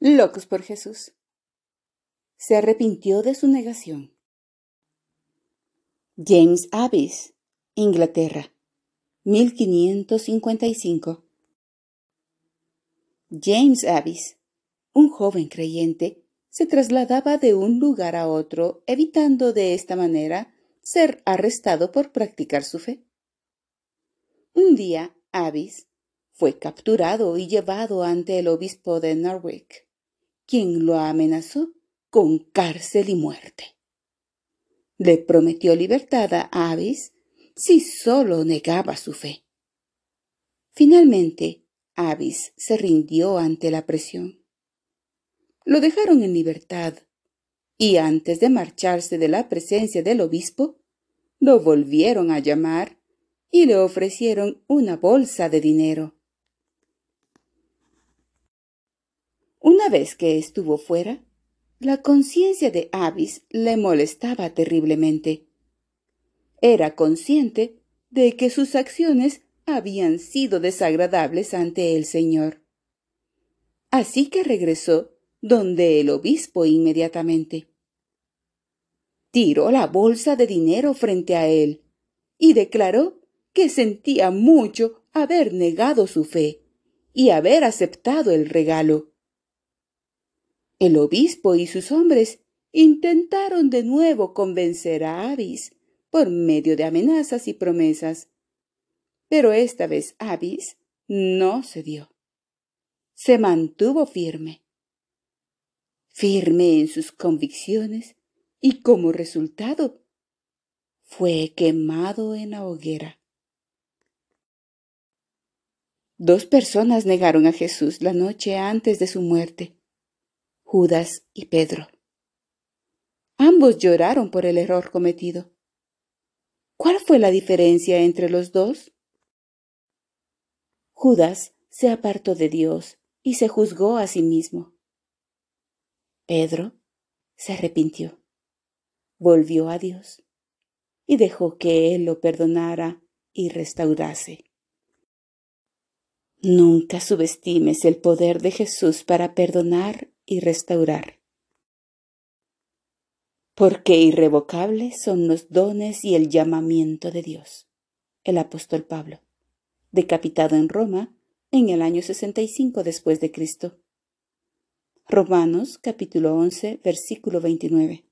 Locos por Jesús. Se arrepintió de su negación. James Abbis, Inglaterra, 1555. James Abbis, un joven creyente, se trasladaba de un lugar a otro, evitando de esta manera ser arrestado por practicar su fe. Un día, Abbis fue capturado y llevado ante el obispo de Norwich quien lo amenazó con cárcel y muerte. Le prometió libertad a Avis si solo negaba su fe. Finalmente, Avis se rindió ante la presión. Lo dejaron en libertad y antes de marcharse de la presencia del obispo, lo volvieron a llamar y le ofrecieron una bolsa de dinero. Una vez que estuvo fuera, la conciencia de Avis le molestaba terriblemente. Era consciente de que sus acciones habían sido desagradables ante el Señor. Así que regresó donde el obispo inmediatamente. Tiró la bolsa de dinero frente a él y declaró que sentía mucho haber negado su fe y haber aceptado el regalo. El obispo y sus hombres intentaron de nuevo convencer a Avis por medio de amenazas y promesas. Pero esta vez Avis no cedió. Se mantuvo firme. Firme en sus convicciones y como resultado fue quemado en la hoguera. Dos personas negaron a Jesús la noche antes de su muerte. Judas y Pedro. Ambos lloraron por el error cometido. ¿Cuál fue la diferencia entre los dos? Judas se apartó de Dios y se juzgó a sí mismo. Pedro se arrepintió, volvió a Dios y dejó que Él lo perdonara y restaurase. Nunca subestimes el poder de Jesús para perdonar y restaurar. Porque irrevocables son los dones y el llamamiento de Dios. El apóstol Pablo, decapitado en Roma en el año 65 después de Cristo. Romanos capítulo 11 versículo 29.